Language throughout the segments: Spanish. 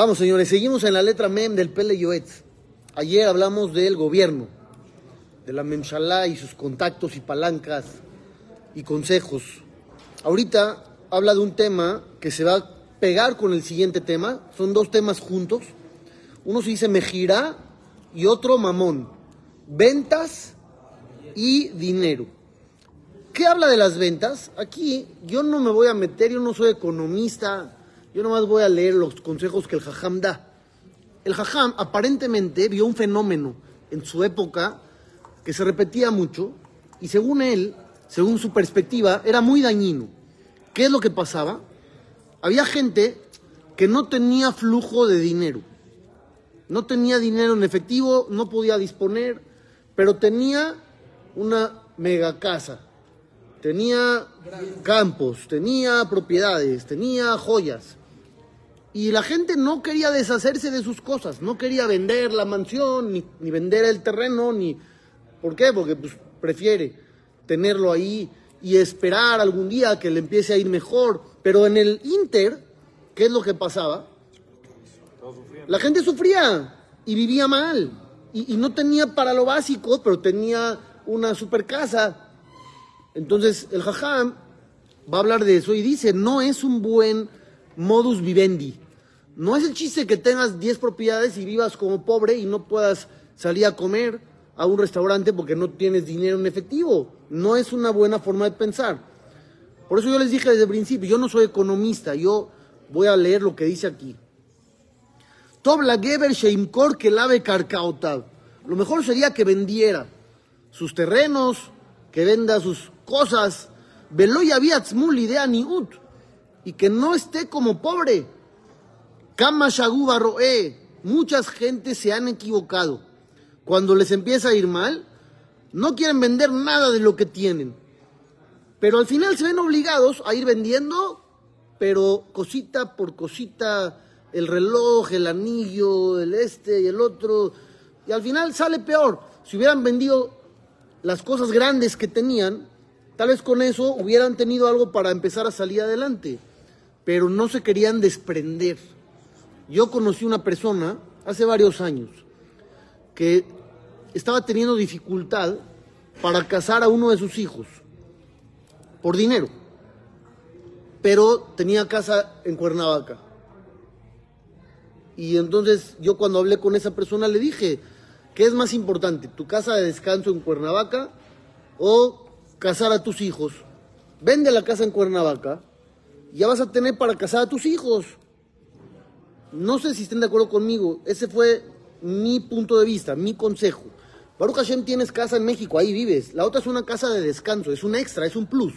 Vamos, señores, seguimos en la letra MEM del Pele Yoetz. Ayer hablamos del gobierno, de la Memshalá y sus contactos y palancas y consejos. Ahorita habla de un tema que se va a pegar con el siguiente tema. Son dos temas juntos. Uno se dice Mejirá y otro Mamón. Ventas y dinero. ¿Qué habla de las ventas? Aquí yo no me voy a meter, yo no soy economista, yo nomás voy a leer los consejos que el Jajam da. El Jajam aparentemente vio un fenómeno en su época que se repetía mucho y según él, según su perspectiva, era muy dañino. ¿Qué es lo que pasaba? Había gente que no tenía flujo de dinero. No tenía dinero en efectivo, no podía disponer, pero tenía una mega casa, tenía campos, tenía propiedades, tenía joyas. Y la gente no quería deshacerse de sus cosas, no quería vender la mansión, ni, ni vender el terreno, ni... ¿Por qué? Porque pues, prefiere tenerlo ahí y esperar algún día que le empiece a ir mejor. Pero en el Inter, ¿qué es lo que pasaba? La gente sufría y vivía mal. Y, y no tenía para lo básico, pero tenía una super casa. Entonces el Jajam va a hablar de eso y dice, no es un buen modus vivendi. No es el chiste que tengas 10 propiedades y vivas como pobre y no puedas salir a comer a un restaurante porque no tienes dinero en efectivo. No es una buena forma de pensar. Por eso yo les dije desde el principio, yo no soy economista, yo voy a leer lo que dice aquí. Que lave. Lo mejor sería que vendiera sus terrenos, que venda sus cosas, Veloy Abiatzmul idea niut, y que no esté como pobre. Kama Roe, muchas gentes se han equivocado. Cuando les empieza a ir mal, no quieren vender nada de lo que tienen. Pero al final se ven obligados a ir vendiendo, pero cosita por cosita, el reloj, el anillo, el este y el otro, y al final sale peor. Si hubieran vendido las cosas grandes que tenían, tal vez con eso hubieran tenido algo para empezar a salir adelante, pero no se querían desprender. Yo conocí una persona hace varios años que estaba teniendo dificultad para casar a uno de sus hijos por dinero, pero tenía casa en Cuernavaca. Y entonces yo cuando hablé con esa persona le dije, ¿qué es más importante, tu casa de descanso en Cuernavaca o casar a tus hijos? Vende la casa en Cuernavaca, ya vas a tener para casar a tus hijos. No sé si estén de acuerdo conmigo, ese fue mi punto de vista, mi consejo. Baruch Hashem tienes casa en México, ahí vives. La otra es una casa de descanso, es un extra, es un plus.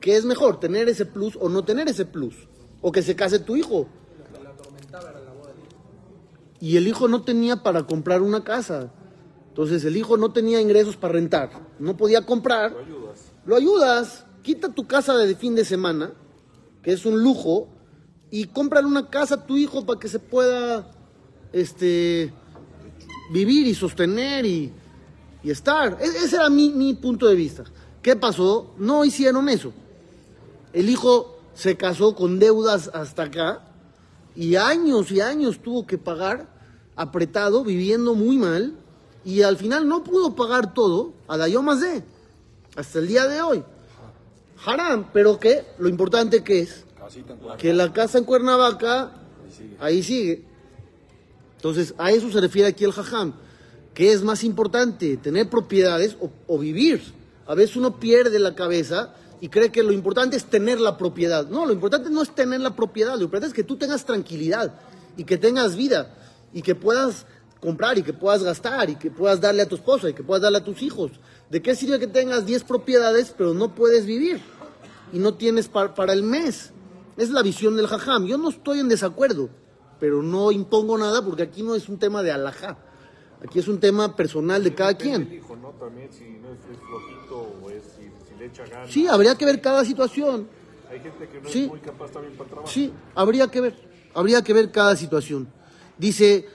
¿Qué es mejor, tener ese plus o no tener ese plus? O que se case tu hijo. Y el hijo no tenía para comprar una casa. Entonces el hijo no tenía ingresos para rentar. No podía comprar. Lo ayudas. Lo ayudas. Quita tu casa de fin de semana, que es un lujo, y cómprale una casa a tu hijo para que se pueda este, vivir y sostener y, y estar. E- ese era mi, mi punto de vista. ¿Qué pasó? No hicieron eso. El hijo se casó con deudas hasta acá y años y años tuvo que pagar apretado, viviendo muy mal y al final no pudo pagar todo a Dayo más de hasta el día de hoy. Haram, pero que lo importante que es que la casa en Cuernavaca ahí sigue. Entonces, a eso se refiere aquí el jajam. ¿Qué es más importante, tener propiedades o, o vivir? A veces uno pierde la cabeza y cree que lo importante es tener la propiedad. No, lo importante no es tener la propiedad, lo importante es que tú tengas tranquilidad y que tengas vida y que puedas comprar y que puedas gastar y que puedas darle a tu esposa y que puedas darle a tus hijos. ¿De qué sirve que tengas 10 propiedades pero no puedes vivir y no tienes par- para el mes? Es la visión del jajam. Yo no estoy en desacuerdo, pero no impongo nada porque aquí no es un tema de alajá. Aquí es un tema personal de cada quien. del hijo, ¿no? También si no es, es flojito o es, si, si le echa ganas. Sí, habría que ver cada situación. Hay gente que no Sí. es muy capaz también para el trabajo. Sí, habría que ver. Habría que ver cada situación. Dice,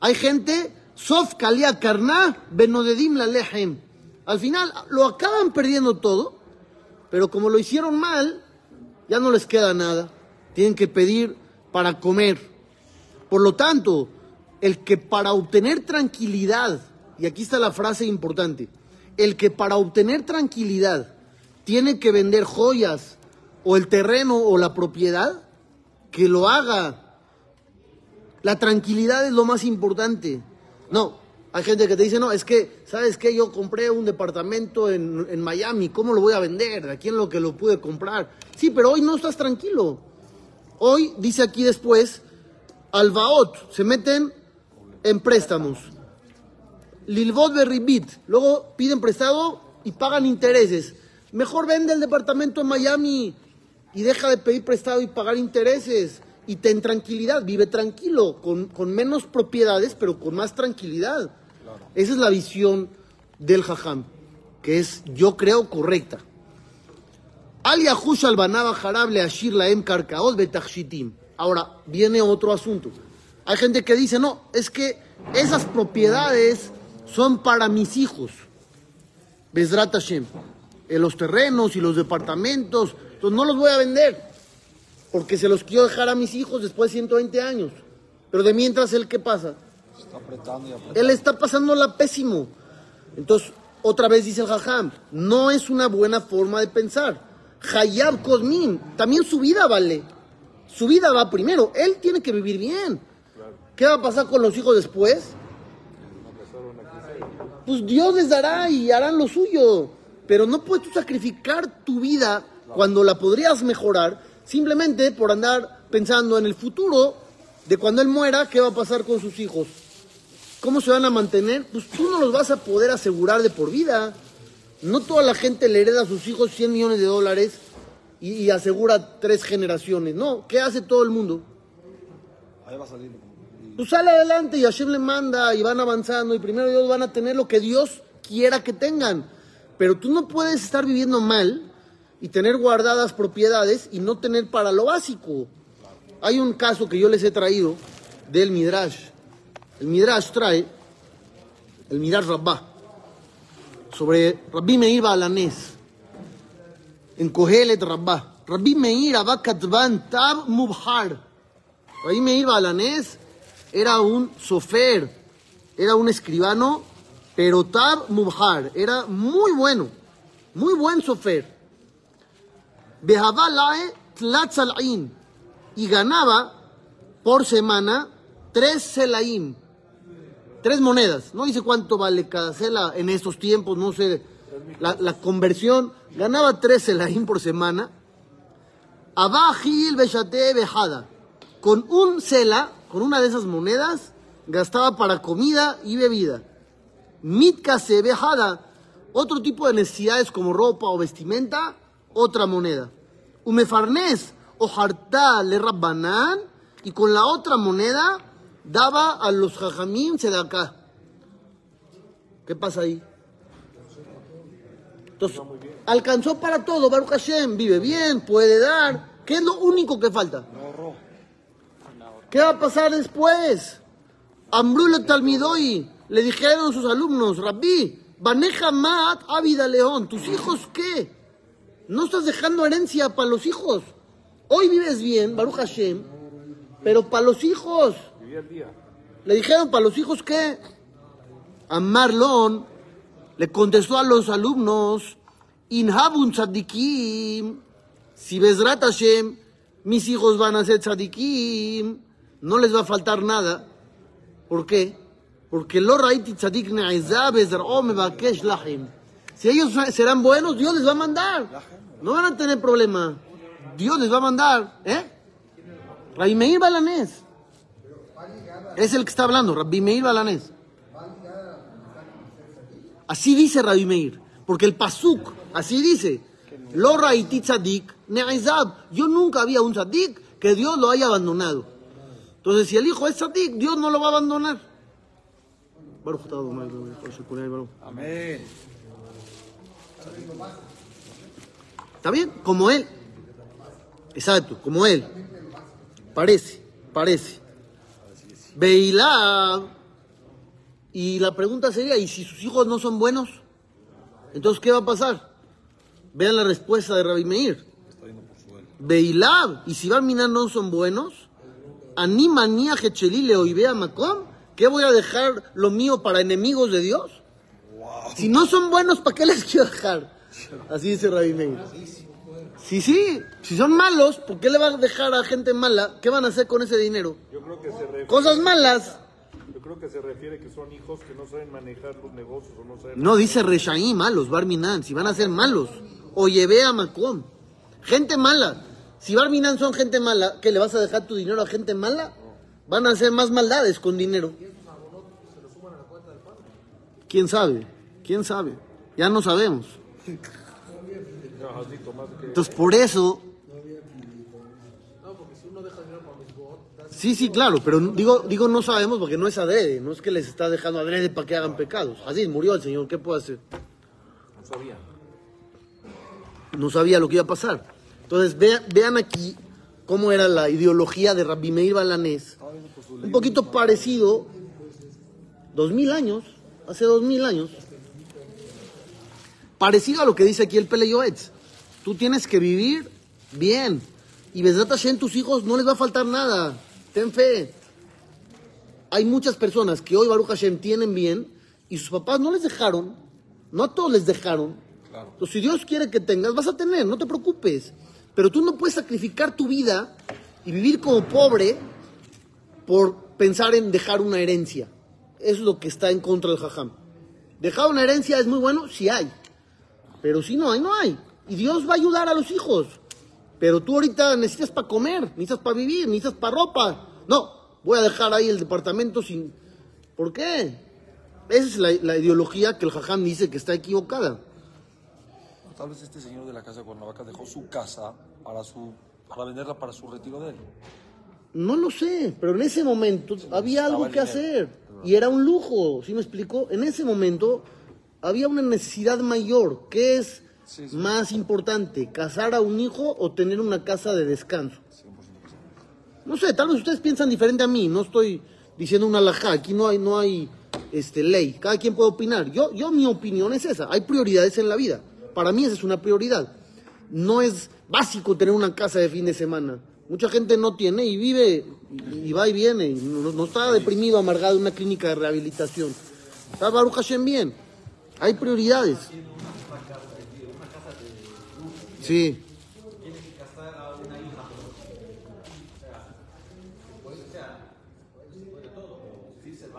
hay gente, sof kalia karna benodedim la lehem. Al final lo acaban perdiendo todo, pero como lo hicieron mal, ya no les queda nada. Tienen que pedir para comer. Por lo tanto, el que para obtener tranquilidad, y aquí está la frase importante, el que para obtener tranquilidad tiene que vender joyas o el terreno o la propiedad, que lo haga. La tranquilidad es lo más importante. No, hay gente que te dice, no, es que, ¿sabes qué? Yo compré un departamento en, en Miami, ¿cómo lo voy a vender? ¿A quién lo que lo pude comprar? Sí, pero hoy no estás tranquilo. Hoy, dice aquí después, Albaot, se meten en préstamos. Lilvot Berribit, luego piden prestado y pagan intereses. Mejor vende el departamento en Miami y deja de pedir prestado y pagar intereses. Y ten tranquilidad, vive tranquilo, con, con menos propiedades, pero con más tranquilidad. Esa es la visión del Jajam, que es, yo creo, correcta. Al al Banaba. Ahora, viene otro asunto. Hay gente que dice, no, es que esas propiedades son para mis hijos. Bezrat. En los terrenos y los departamentos, entonces no los voy a vender, porque se los quiero dejar a mis hijos después de 120 años. Pero de mientras, ¿él qué pasa? Está apretando y apretando. Él está pasándola pésimo. Entonces, otra vez dice el Jajam, no es una buena forma de pensar. Hayab Kozmin, también su vida vale. Su vida va primero. Él tiene que vivir bien. ¿Qué va a pasar con los hijos después? Pues Dios les dará y harán lo suyo. Pero no puedes tú sacrificar tu vida cuando la podrías mejorar simplemente por andar pensando en el futuro de cuando él muera, qué va a pasar con sus hijos. ¿Cómo se van a mantener? Pues tú no los vas a poder asegurar de por vida. No toda la gente le hereda a sus hijos 100 millones de dólares y, y asegura tres generaciones. No, ¿qué hace todo el mundo? Ahí va a salir. Pues sale adelante y Hashem le manda y van avanzando y primero Dios van a tener lo que Dios quiera que tengan. Pero tú no puedes estar viviendo mal y tener guardadas propiedades y no tener para lo básico. Hay un caso que yo les he traído del Midrash. El Midrash trae, el Midrash Rabbah, sobre Rabbi Meir Balanés, en Kohelet Rabbah. Rabbi Meir Abba Katban Tab Mubhar. Rabbi Meir Balanés era un sofer, era un escribano, pero Tab Mubhar, era muy bueno, muy buen sofer. Behabalae Tlatzal'in, y ganaba por semana tres selaim, tres monedas. No dice cuánto vale cada cela en estos tiempos, no sé la, la conversión. Ganaba tres selaim por semana. Abajil Beshate Bejada. Con un cela, con una de esas monedas, gastaba para comida y bebida. Mitkase Bejada. Otro tipo de necesidades como ropa o vestimenta, otra moneda. Umefarnes o harta le rabbanán y con la otra moneda daba a los jajamim acá. ¿Qué pasa ahí? Entonces, alcanzó para todo, Baruch Hashem, vive bien, puede dar. ¿Qué es lo único que falta? ¿Qué va a pasar después? Ambrule Talmidoy, le dijeron sus alumnos, Rabbi, Baneja Mat Ávida León, ¿tus hijos qué? No estás dejando herencia para los hijos. Hoy vives bien, Baruch Hashem, pero para los hijos. Le dijeron, ¿para los hijos qué? A Marlon le contestó a los alumnos, Inhabun tzadikim, si Bezrat Hashem, mis hijos van a ser tzadikim, no les va a faltar nada. ¿Por qué? Porque lo raiti tzadik mebakesh lahim. Si ellos serán buenos, Dios les va a mandar. No van a tener problema. Dios les va a mandar. ¿Eh? Rabbi Meir Balanés. Es el que está hablando, Rabbi Meir Balanés. Así dice Rabbi Meir. Porque el Pasuk, así dice. Lo raiti tzadik ne'ezab. Yo nunca había un tzadik que Dios lo haya abandonado. Entonces, si el hijo es tzadik, Dios no lo va a abandonar. Amén. ¿Está bien? Como él. Exacto, como él. Parece, parece. Beilá. Y la pregunta sería, ¿y si sus hijos no son buenos? Entonces, ¿qué va a pasar? Vean la respuesta de Rabbi Meir. Beilá. Y si Barminan no son buenos, Ani manía le oibea macom, ¿qué voy a dejar lo mío para enemigos de Dios? Si no son buenos, ¿para qué les quiero dejar? Así dice Rabbi Meir. Sí, sí, si son malos, ¿por qué le va a dejar a gente mala? ¿Qué van a hacer con ese dinero? Yo creo que se refiere, Cosas malas. yo creo que se refiere que son hijos que no saben manejar los negocios o no saben. No, dice Reshaí malos, Barminan, si van a ser malos. O llevé a Macom. Gente mala. Si Barminan son gente mala, ¿qué le vas a dejar tu dinero a gente mala? Van a hacer más maldades con dinero. ¿Quién sabe? ¿Quién sabe? Ya no sabemos. No, Hasdito, más que Entonces, por eso. Sí, sí, claro, pero digo, digo no sabemos porque no es adrede, no es que les está dejando adrede para que hagan pecados. Así murió el Señor, ¿qué puede hacer? no sabía. No sabía lo que iba a pasar. Entonces, vean, vean aquí cómo era la ideología de Rabbi Meir Balanés. Un poquito parecido, dos mil años, hace dos mil años, parecido a lo que dice aquí el Pele Yoetz. Tú tienes que vivir bien. Y Besdat Hashem, tus hijos no les va a faltar nada. Ten fe. Hay muchas personas que hoy Baruch Hashem tienen bien y sus papás no les dejaron. No a todos les dejaron. Entonces, si Dios quiere que tengas, vas a tener, no te preocupes. Pero tú no puedes sacrificar tu vida y vivir como pobre por pensar en dejar una herencia. Eso es lo que está en contra del jajam. Dejar una herencia es muy bueno si hay. Pero si no hay, no hay. Y Dios va a ayudar a los hijos. Pero tú ahorita necesitas para comer, necesitas para vivir, necesitas para ropa. No, voy a dejar ahí el departamento sin... ¿Por qué? Esa es la, la ideología que el jajam dice que está equivocada. Tal vez este señor de la casa de Cuernavaca dejó su casa para, su, para venderla para su retiro de él. No lo sé, pero en ese momento había algo que dinero. hacer. Y era un lujo, ¿sí me explicó? En ese momento había una necesidad mayor. ¿Qué es Sí, sí. más importante? ¿Casar a un hijo o tener una casa de descanso? No sé, tal vez ustedes piensan diferente a mí. No estoy diciendo una alajá. Aquí no hay, no hay este, ley. Cada quien puede opinar. Yo, yo, mi opinión es esa. Hay prioridades en la vida. Para mí esa es una prioridad. No es básico tener una casa de fin de semana. Mucha gente no tiene y vive y, y va y viene. y no, no está deprimido, amargado en una clínica de rehabilitación. Está Baruch Hashem bien. Hay prioridades. Sí.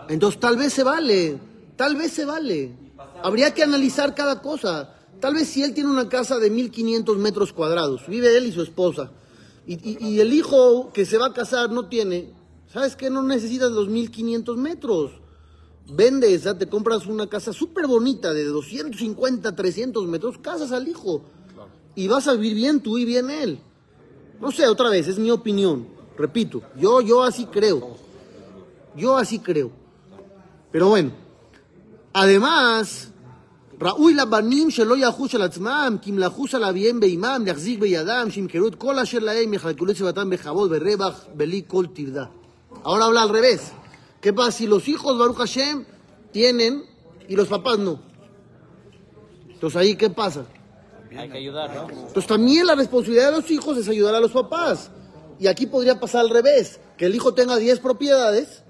Entonces tal vez se vale, tal vez se vale. Habría que analizar cada cosa. Tal vez si él tiene una casa de 1500 metros cuadrados, vive él y su esposa, y, el hijo que se va a casar no tiene, ¿sabes qué? No necesitas los 1500 metros. Vendes, ya te compras una casa súper bonita de 250, 300 metros, casas al hijo Y vas a vivir bien tú y bien él. No sé, otra vez, es mi opinión. Repito, yo, yo así creo. Yo así creo. Pero bueno, además, ראוי לבנים שלא יחוש על עצמם, כי אם לחוש על אביהם באימם, להחזיק בידם, שימכרו את כל אשר להם, יחלקו לסביבתם בכבוד ורווח, בלי כל טרדה. Ahora habla al revés. ¿Qué pasa si los hijos, Baruch Hashem, tienen y los papás no? Entonces ahí, ¿qué pasa? Hay que ayudar, ¿no? Entonces también la responsabilidad de los hijos es ayudar a los papás. Y aquí podría pasar al revés, que el hijo tenga 10 propiedades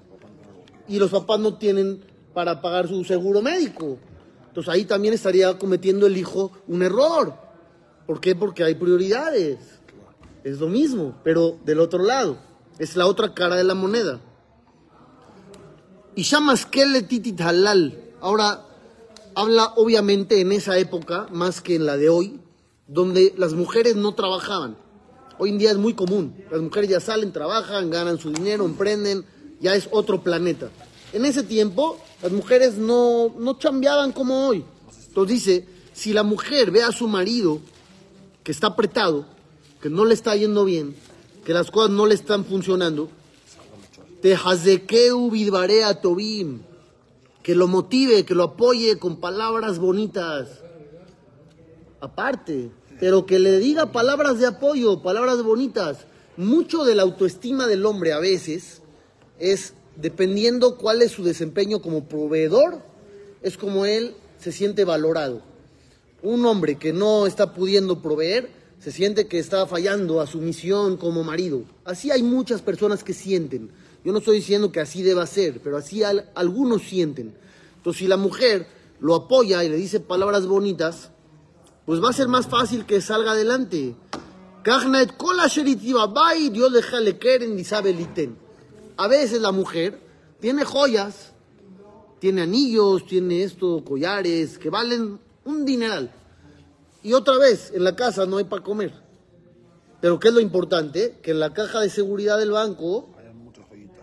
y los papás no tienen para pagar su seguro médico. Entonces ahí también estaría cometiendo el hijo un error. ¿Por qué? Porque hay prioridades. Es lo mismo, pero del otro lado. Es la otra cara de la moneda. Y llamas titit halal. Ahora, habla obviamente en esa época, más que en la de hoy, donde las mujeres no trabajaban. Hoy en día es muy común. Las mujeres ya salen, trabajan, ganan su dinero, emprenden, ya es otro planeta. En ese tiempo, las mujeres no, no chambeaban como hoy. Entonces dice, si la mujer ve a su marido que está apretado, que no le está yendo bien, que las cosas no le están funcionando, te hazekeu bidbarea tobim, que lo motive, que lo apoye con palabras bonitas. Aparte, pero que le diga palabras de apoyo, palabras bonitas. Mucho de la autoestima del hombre a veces es dependiendo cuál es su desempeño como proveedor, es como él se siente valorado. Un hombre que no está pudiendo proveer se siente que está fallando a su misión como marido. Así hay muchas personas que sienten. Yo no estoy diciendo que así deba ser, pero así algunos sienten. Entonces, si la mujer lo apoya y le dice palabras bonitas, pues va a ser más fácil que salga adelante. A veces la mujer tiene joyas, tiene anillos, tiene esto, collares, que valen un dineral. Y otra vez, en la casa no hay para comer. Pero ¿qué es lo importante? Que en la caja de seguridad del banco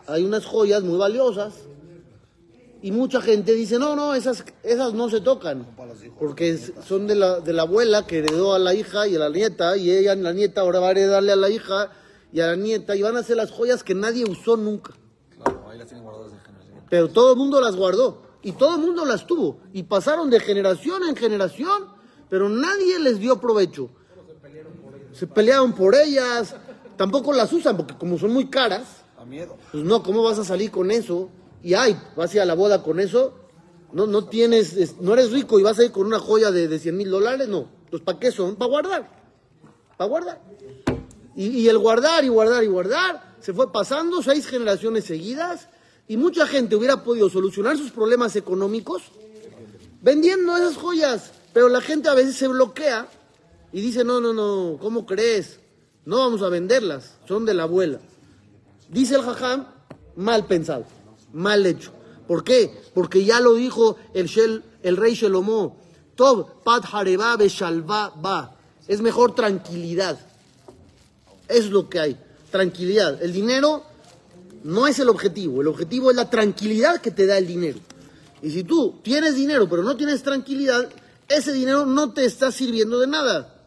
hay unas joyas muy valiosas. Y mucha gente dice, no, no, esas, esas no se tocan. Porque son de la, de la abuela que heredó a la hija y a la nieta. Y ella, la nieta, ahora va a heredarle a la hija y a la nieta. Y van a ser las joyas que nadie usó nunca. Claro, ahí las tienen guardadas de generación. Pero todo el mundo las guardó. Y todo el mundo las tuvo. Y pasaron de generación en generación pero nadie les dio provecho. Se pelearon por ellas, tampoco las usan porque como son muy caras, miedo. pues no, ¿cómo vas a salir con eso? Y ay, vas a ir a la boda con eso, no, no tienes, no eres rico y vas a ir con una joya de, de 100 mil dólares, no. Pues ¿para qué son? Para guardar, para guardar. Y, y el guardar y guardar y guardar se fue pasando seis generaciones seguidas y mucha gente hubiera podido solucionar sus problemas económicos vendiendo esas joyas. Pero la gente a veces se bloquea y dice, no, no, no, ¿cómo crees? No vamos a venderlas, son de la abuela. Dice el jajam, mal pensado, mal hecho. ¿Por qué? Porque ya lo dijo el, rey Shelomó. Tob, pat hareba ba. Es mejor tranquilidad. Es lo que hay. Tranquilidad. El dinero no es el objetivo. El objetivo es la tranquilidad que te da el dinero. Y si tú tienes dinero pero no tienes tranquilidad, ese dinero no te está sirviendo de nada.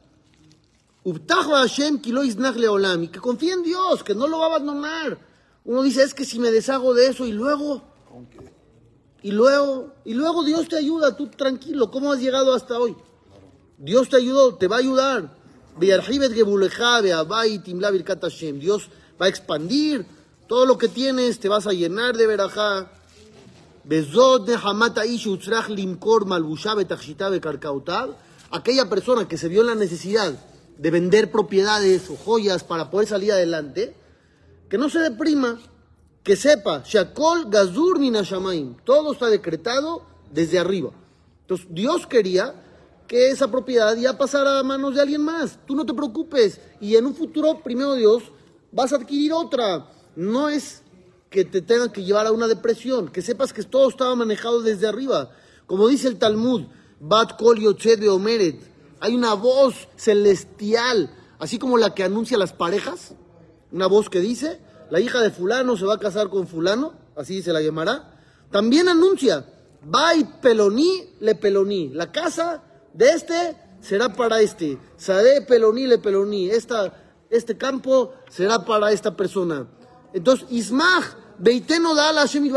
Y que confía en Dios, que no lo va a abandonar. Uno dice, es que si me deshago de eso y luego, y luego, y luego Dios te ayuda, tú tranquilo, ¿cómo has llegado hasta hoy? Dios te ayudó, te va a ayudar. Dios va a expandir todo lo que tienes, te vas a llenar de verajá. Aquella persona que se vio en la necesidad de vender propiedades o joyas para poder salir adelante, que no se deprima, que sepa, Shakol Gazur Minashamaim, todo está decretado desde arriba. Entonces, Dios quería que esa propiedad ya pasara a manos de alguien más. Tú no te preocupes. Y en un futuro, primero Dios, vas a adquirir otra. No es que te tengan que llevar a una depresión, que sepas que todo estaba manejado desde arriba. Como dice el Talmud, Bat Kol de Omeret, hay una voz celestial, así como la que anuncia las parejas, una voz que dice, la hija de fulano se va a casar con fulano, así se la llamará, también anuncia, Vai Peloní le Peloní, la casa de este será para este, Sade Peloní le Peloní, esta, este campo será para esta persona. Entonces, Ismach Beiteno da a Hashem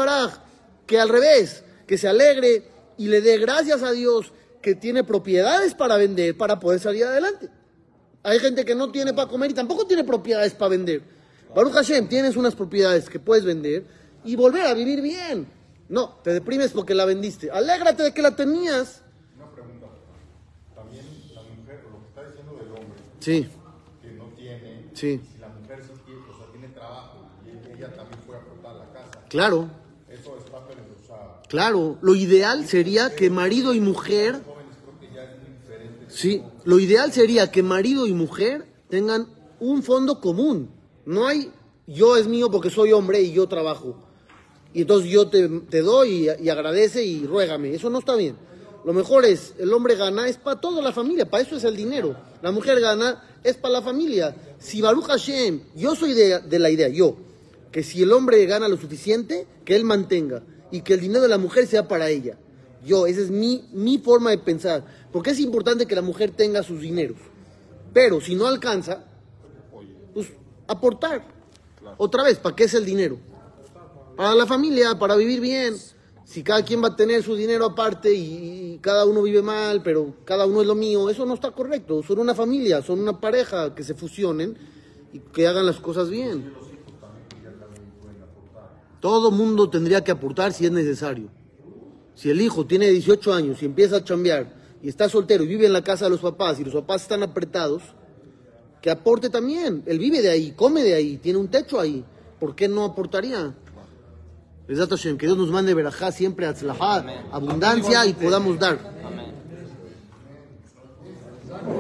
que al revés, que se alegre y le dé gracias a Dios que tiene propiedades para vender para poder salir adelante. Hay gente que no tiene para comer y tampoco tiene propiedades para vender. Baruch Hashem, tienes unas propiedades que puedes vender y volver a vivir bien. No, te deprimes porque la vendiste. Alégrate de que la tenías. Una pregunta. También la mujer, lo que está diciendo del hombre. Sí. Que no tiene. Sí. Si la mujer sí tiene, o sea, tiene trabajo y ella también Claro. Claro, lo ideal sería que marido y mujer... Sí, lo ideal sería que marido y mujer tengan un fondo común. No hay, yo es mío porque soy hombre y yo trabajo. Y entonces yo te, doy y, agradece y ruégame. Eso no está bien. Lo mejor es, el hombre gana, es para toda la familia, para eso es el dinero. La mujer gana, es para la familia. Si Baruch Hashem, yo soy de la idea, yo, que si el hombre gana lo suficiente, que él mantenga y que el dinero de la mujer sea para ella. Yo, esa es mi, mi forma de pensar, porque es importante que la mujer tenga sus dineros. Pero si no alcanza, pues aportar. Otra vez, ¿para qué es el dinero? Para la familia, para vivir bien. Si cada quien va a tener su dinero aparte y, y cada uno vive mal, pero cada uno es lo mío, eso no está correcto. Son una familia, son una pareja que se fusionen y que hagan las cosas bien. Todo mundo tendría que aportar si es necesario. Si el hijo tiene 18 años y empieza a chambear y está soltero y vive en la casa de los papás y los papás están apretados, que aporte también. Él vive de ahí, come de ahí, tiene un techo ahí. ¿Por qué no aportaría? Que Dios nos mande verajá siempre, atzlajá, abundancia y podamos dar.